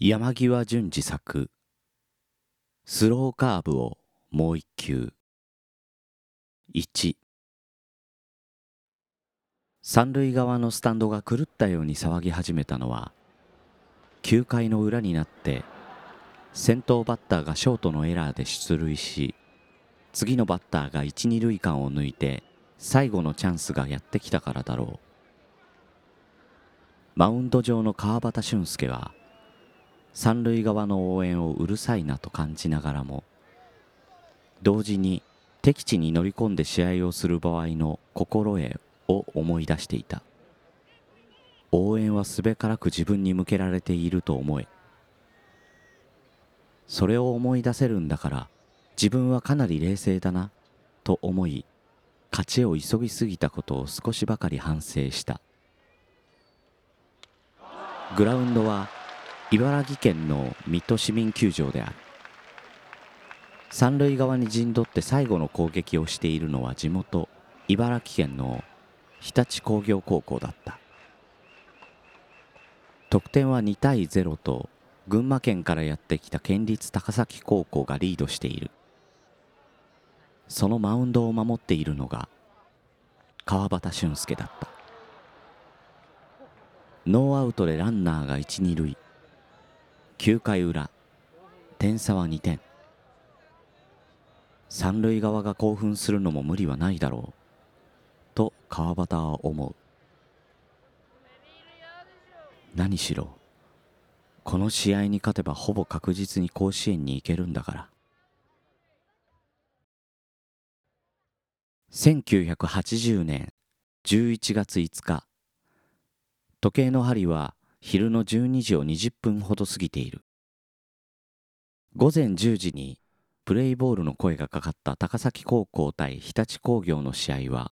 山際淳二作スローカーブをもう一球。1三塁側のスタンドが狂ったように騒ぎ始めたのは9回の裏になって先頭バッターがショートのエラーで出塁し次のバッターが一二塁間を抜いて最後のチャンスがやってきたからだろう。マウンド上の川端俊介は三塁側の応援をうるさいなと感じながらも同時に敵地に乗り込んで試合をする場合の心得を思い出していた。応援はすべからく自分に向けられていると思え。それを思い出せるんだから自分はかなり冷静だなと思い勝ちを急ぎすぎたことを少しばかり反省した。グラウンドは茨城県の水戸市民球場である。三塁側に陣取って最後の攻撃をしているのは地元茨城県の日立工業高校だった。得点は2対0と群馬県からやってきた県立高崎高校がリードしている。そのマウンドを守っているのが川端俊介だった。ノーアウトでランナーが一二塁。9回裏点差は2点。三塁側が興奮するのも無理はないだろう。と川端は思う。何しろこの試合に勝てばほぼ確実に甲子園に行けるんだから。1980年11月5日時計の針は昼の12時を20分ほど過ぎている。午前10時にプレイボールの声がかかった高崎高校対日立工業の試合は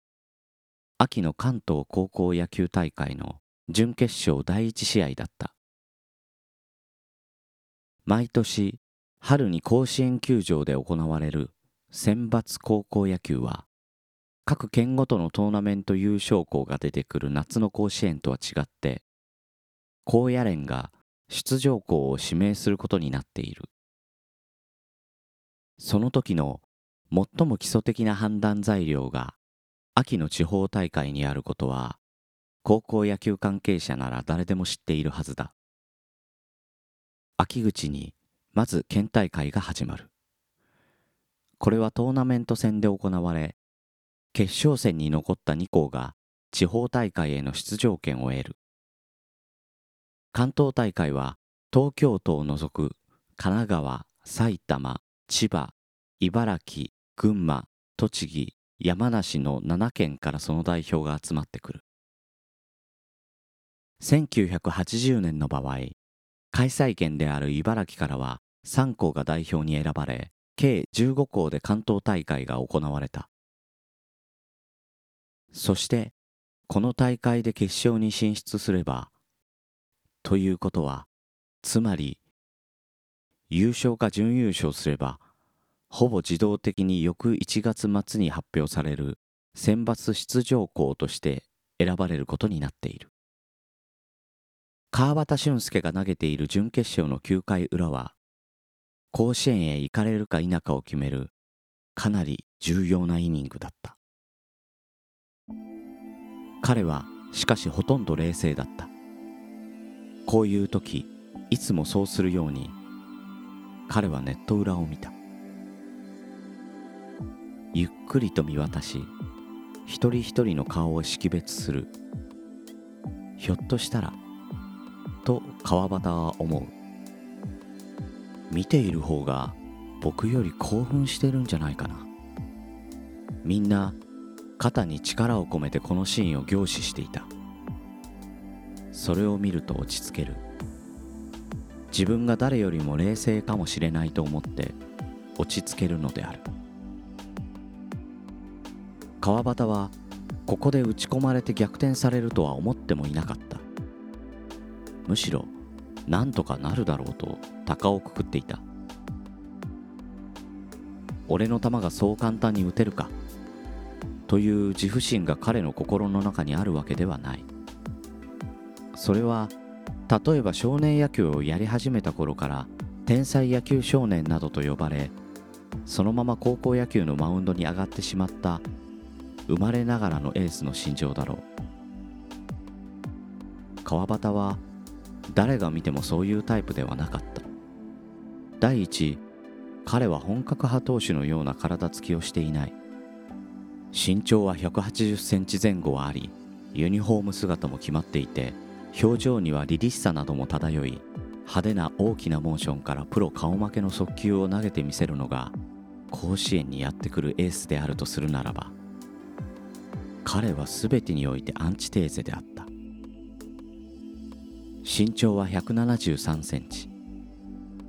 秋の関東高校野球大会の準決勝第一試合だった。毎年春に甲子園球場で行われる選抜高校野球は各県ごとのトーナメント優勝校が出てくる夏の甲子園とは違って高野連が出場校を指名することになっている。その時の最も基礎的な判断材料が秋の地方大会にあることは高校野球関係者なら誰でも知っているはずだ。秋口にまず県大会が始まる。これはトーナメント戦で行われ決勝戦に残った2校が地方大会への出場権を得る。関東大会は東京都を除く神奈川、埼玉、千葉、茨城、群馬、栃木、山梨の7県からその代表が集まってくる。1980年の場合、開催県である茨城からは3校が代表に選ばれ、計15校で関東大会が行われた。そして、この大会で決勝に進出すれば、ということは、つまり、優勝か準優勝すれば、ほぼ自動的に翌1月末に発表される選抜出場校として選ばれることになっている。川端俊介が投げている準決勝の9回裏は、甲子園へ行かれるか否かを決めるかなり重要なイニングだった。彼はしかしほとんど冷静だった。こういう時いつもそうするように彼はネット裏を見た。ゆっくりと見渡し一人一人の顔を識別する。ひょっとしたらと川端は思う。見ている方が僕より興奮してるんじゃないかな。みんな肩に力を込めてこのシーンを凝視していた。それを見ると落ち着ける。自分が誰よりも冷静かもしれないと思って落ち着けるのである。川端はここで打ち込まれて逆転されるとは思ってもいなかった。むしろなんとかなるだろうと鷹をくくっていた。俺の球がそう簡単に打てるかという自負心が彼の心の中にあるわけではない。それは例えば少年野球をやり始めた頃から天才野球少年などと呼ばれそのまま高校野球のマウンドに上がってしまった生まれながらのエースの心情だろう。川端は誰が見てもそういうタイプではなかった。第一彼は本格派投手のような体つきをしていない。身長は180センチ前後はありユニフォーム姿も決まっていて表情には凛々しさなども漂い派手な大きなモーションからプロ顔負けの速球を投げてみせるのが甲子園にやってくるエースであるとするならば彼は全てにおいてアンチテーゼであった。身長は173センチ。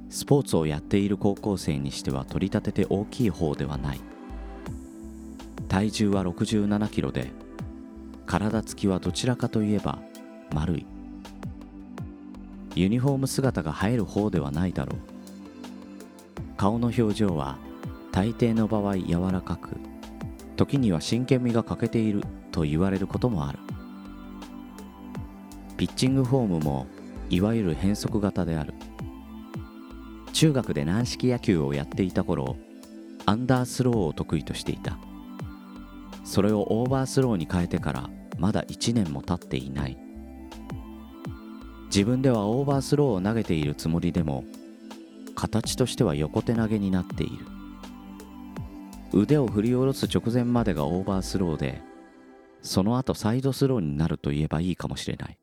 スポーツをやっている高校生にしては取り立てて大きい方ではない。体重は67キロで体つきはどちらかといえば丸い。ユニフォーム姿が映える方ではないだろう。顔の表情は大抵の場合柔らかく時には真剣味が欠けていると言われることもある。ピッチングフォームもいわゆる変則型である。中学で軟式野球をやっていた頃アンダースローを得意としていた。それをオーバースローに変えてからまだ1年も経っていない。自分ではオーバースローを投げているつもりでも形としては横手投げになっている。腕を振り下ろす直前までがオーバースローでその後サイドスローになると言えばいいかもしれない。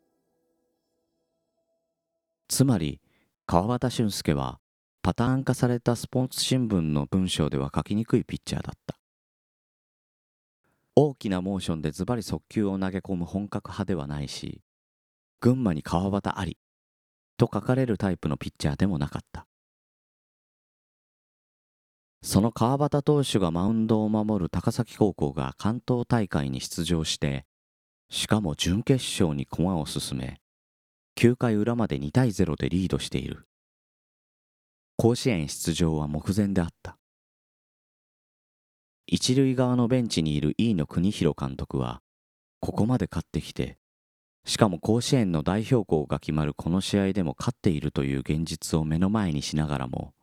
つまり川端俊介はパターン化されたスポーツ新聞の文章では書きにくいピッチャーだった。大きなモーションでズバリ速球を投げ込む本格派ではないし群馬に川端ありと書かれるタイプのピッチャーでもなかった。その川端投手がマウンドを守る高崎高校が関東大会に出場してしかも準決勝に駒を進め9回裏まで2対0でリードしている。甲子園出場は目前であった。一塁側のベンチにいる飯野邦弘監督はここまで勝ってきてしかも甲子園の代表校が決まるこの試合でも勝っているという現実を目の前にしながらも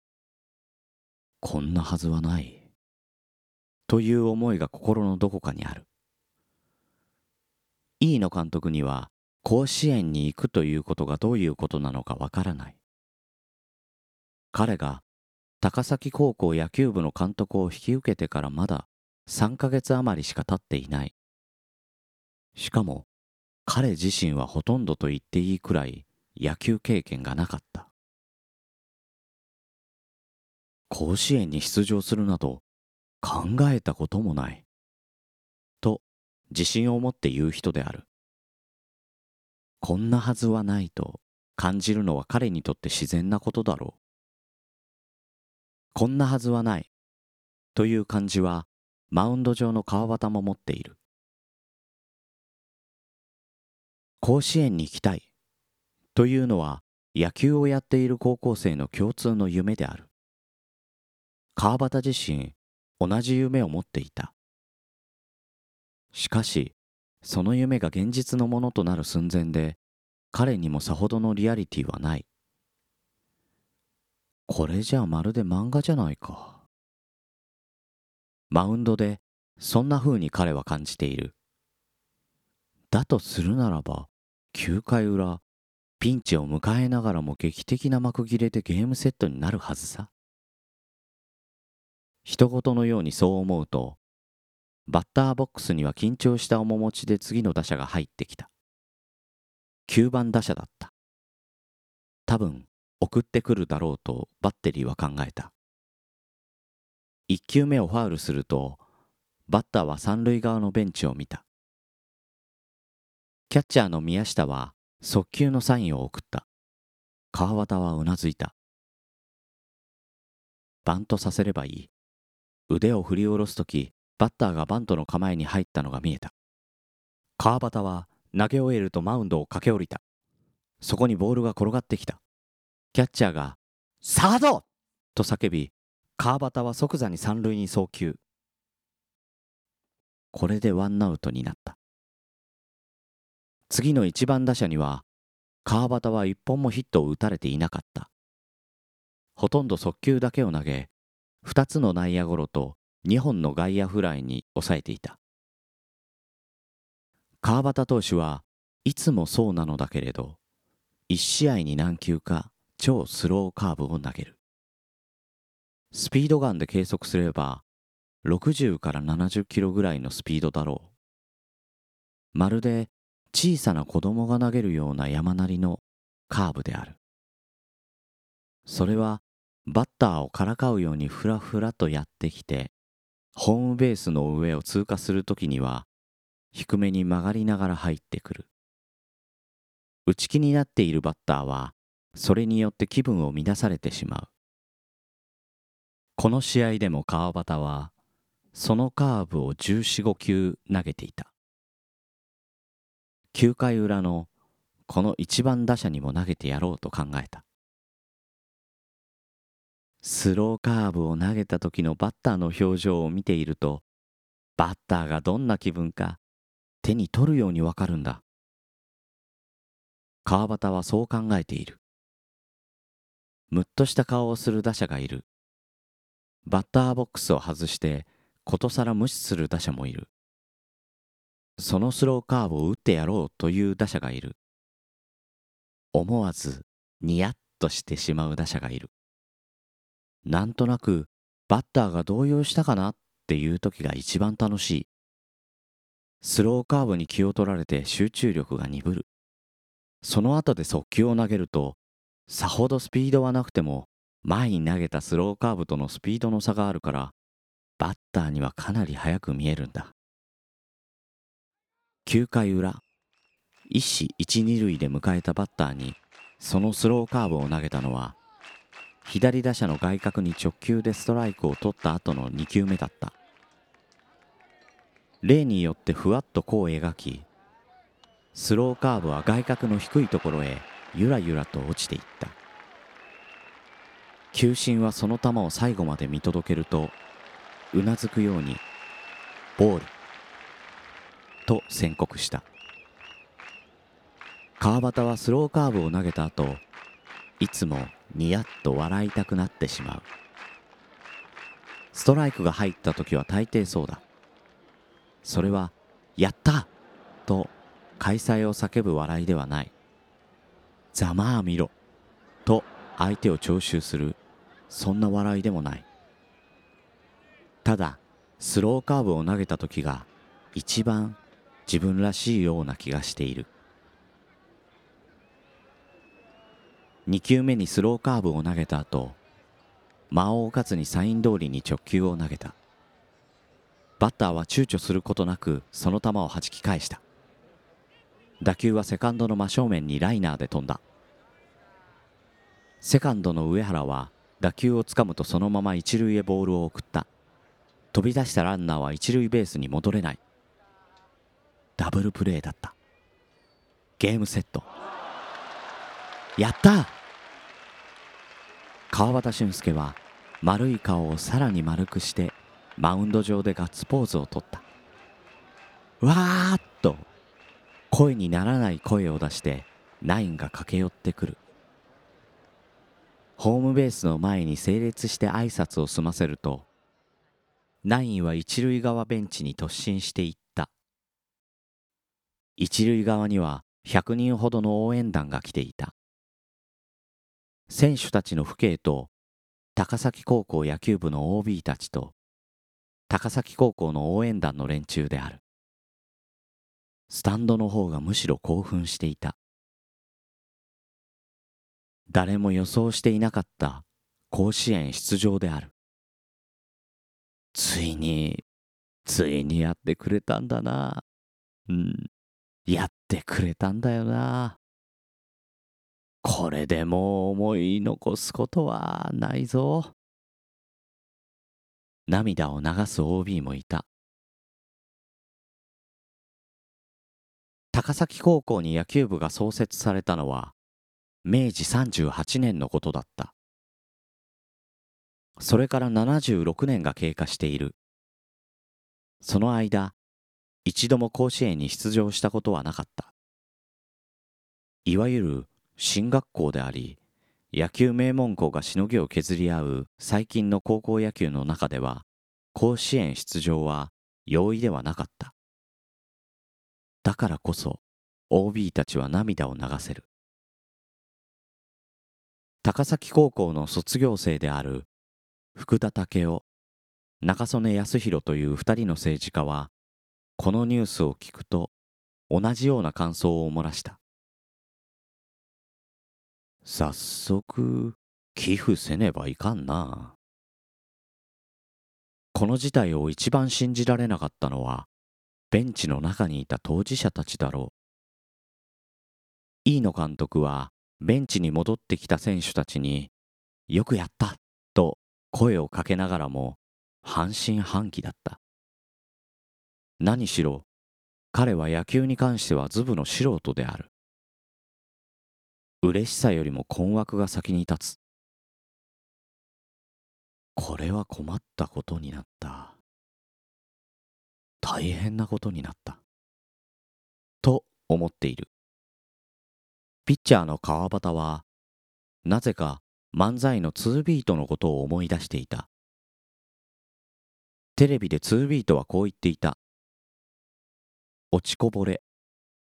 こんなはずはない。という思いが心のどこかにある。飯野監督には甲子園に行くということがどういうことなのかわからない。彼が高崎高校野球部の監督を引き受けてからまだ3ヶ月余りしか経っていない。しかも彼自身はほとんどと言っていいくらい野球経験がなかった。甲子園に出場するなど考えたこともない。と自信を持って言う人である。こんなはずはないと感じるのは彼にとって自然なことだろう。こんなはずはない。という感じはマウンド上の川端も持っている。甲子園に行きたいというのは野球をやっている高校生の共通の夢である。川端自身同じ夢を持っていた。しかしその夢が現実のものとなる寸前で彼にもさほどのリアリティはない。これじゃまるで漫画じゃないか。マウンドでそんな風に彼は感じている。だとするならば9回裏ピンチを迎えながらも劇的な幕切れでゲームセットになるはずさ。人事のようにそう思うとバッターボックスには緊張した面持ちで次の打者が入ってきた。9番打者だった。多分送ってくるだろうとバッテリーは考えた。1球目をファウルするとバッターは三塁側のベンチを見た。キャッチャーの宮下は速球のサインを送った。川端はうなずいた。バントさせればいい。腕を振り下ろすとき、バッターがバントの構えに入ったのが見えた。川端は投げ終えるとマウンドを駆け下りた。そこにボールが転がってきた。キャッチャーが、サードと叫び、川端は即座に三塁に送球。これでワンアウトになった。次の1番打者には川端は一本もヒットを打たれていなかった。ほとんど速球だけを投げ2つの内野ゴロと2本の外野フライに抑えていた。川端投手はいつもそうなのだけれど1試合に何球か超スローカーブを投げる。スピードガンで計測すれば60から70キロぐらいのスピードだろう。まるで小さな子供が投げるような山なりのカーブである。それはバッターをからかうようにふらふらとやってきてホームベースの上を通過するときには低めに曲がりながら入ってくる。打ち気になっているバッターはそれによって気分を乱されてしまう。この試合でも川端はそのカーブを1415球投げていた。9回裏のこの一番打者にも投げてやろうと考えた。スローカーブを投げた時のバッターの表情を見ているとバッターがどんな気分か手に取るようにわかるんだ。川端はそう考えている。むっとした顔をする打者がいる。バッターボックスを外してことさら無視する打者もいる。そのスローカーブを打ってやろうという打者がいる。思わずニヤッとしてしまう打者がいる。なんとなくバッターが動揺したかなっていう時が一番楽しい。スローカーブに気を取られて集中力が鈍る。その後で速球を投げるとさほどスピードはなくても前に投げたスローカーブとのスピードの差があるからバッターにはかなり速く見えるんだ。9回裏一死一二塁で迎えたバッターにそのスローカーブを投げたのは左打者の外角に直球でストライクを取った後の2球目だった。例によってふわっと弧を描きスローカーブは外角の低いところへゆらゆらと落ちていった。球審はその球を最後まで見届けるとうなずくようにボールと宣告した。川端はスローカーブを投げた後いつもニヤッと笑いたくなってしまう。ストライクが入った時は大抵そうだ。それは「やった!」と開催を叫ぶ笑いではない。ざまあ見ろ！と相手を徴収する。そんな笑いでもない。ただスローカーブを投げた時が一番自分らしいような気がしている。2球目にスローカーブを投げた後間を置かずにサイン通りに直球を投げた。バッターは躊躇することなくその球を弾き返した。打球はセカンドの真正面にライナーで飛んだ。セカンドの上原は打球をつかむとそのまま一塁へボールを送った。飛び出したランナーは一塁ベースに戻れない。ダブルプレーだった。ゲームセット。やった！川端俊介は丸い顔をさらに丸くしてマウンド上でガッツポーズをとった。わーっと声にならない声を出してナインが駆け寄ってくる。ホームベースの前に整列して挨拶を済ませるとナインは一塁側ベンチに突進していった。一塁側には100人ほどの応援団が来ていた。選手たちの父兄と高崎高校野球部の OB たちと高崎高校の応援団の連中である。スタンドの方がむしろ興奮していた。誰も予想していなかった甲子園出場である。ついについにやってくれたんだな。うん。やってくれたんだよな。これでもう思い残すことはないぞ。涙を流す OB もいた。高崎高校に野球部が創設されたのは明治38年のことだった。それから76年が経過している。その間一度も甲子園に出場したことはなかった。いわゆる進学校であり野球名門校がしのぎを削り合う最近の高校野球の中では甲子園出場は容易ではなかった。だからこそ OB たちは涙を流せる。高崎高校の卒業生である福田武雄中曽根康弘という二人の政治家はこのニュースを聞くと同じような感想を漏らした。早速寄付せねばいかんな。この事態を一番信じられなかったのはベンチの中にいた当事者たちだろう。飯野監督はベンチに戻ってきた選手たちによくやったと声をかけながらも半信半疑だった。何しろ彼は野球に関してはズブの素人である。嬉しさよりも困惑が先に立つ。これは困ったことになった。大変なことになった。と思っている。ピッチャーの川端はなぜか漫才の2ビートのことを思い出していた。テレビで2ビートはこう言っていた。落ちこぼれ。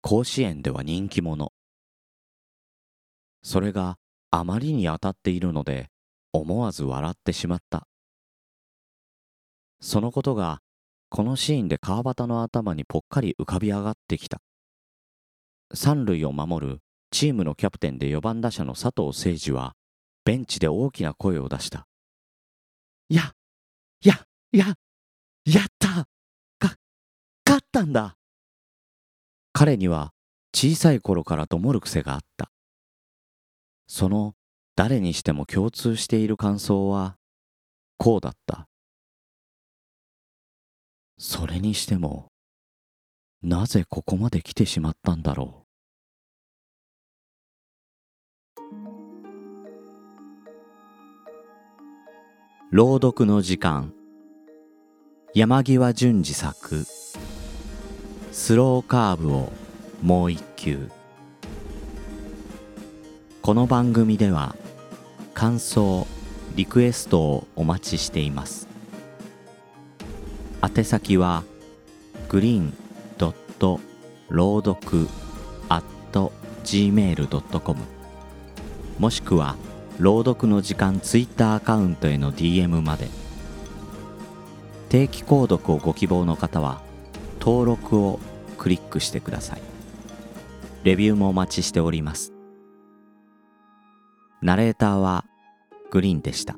甲子園では人気者。それがあまりに当たっているので思わず笑ってしまった。そのことがこのシーンで川端の頭にぽっかり浮かび上がってきた。三塁を守るチームのキャプテンで4番打者の佐藤誠二はベンチで大きな声を出した「ややややった！か勝ったんだ！彼には小さい頃からともる癖があった。その誰にしても共通している感想はこうだった。それにしてもなぜここまで来てしまったんだろう。朗読の時間。山際淳二作。スローカーブをもう一球。この番組では感想リクエストをお待ちしています。宛先はグリーンドット朗読 at gmail.com もしくは朗読の時間ツイッターアカウントへの DM まで。定期購読をご希望の方は登録をクリックしてください。レビューもお待ちしております。ナレーターはグリーンでした。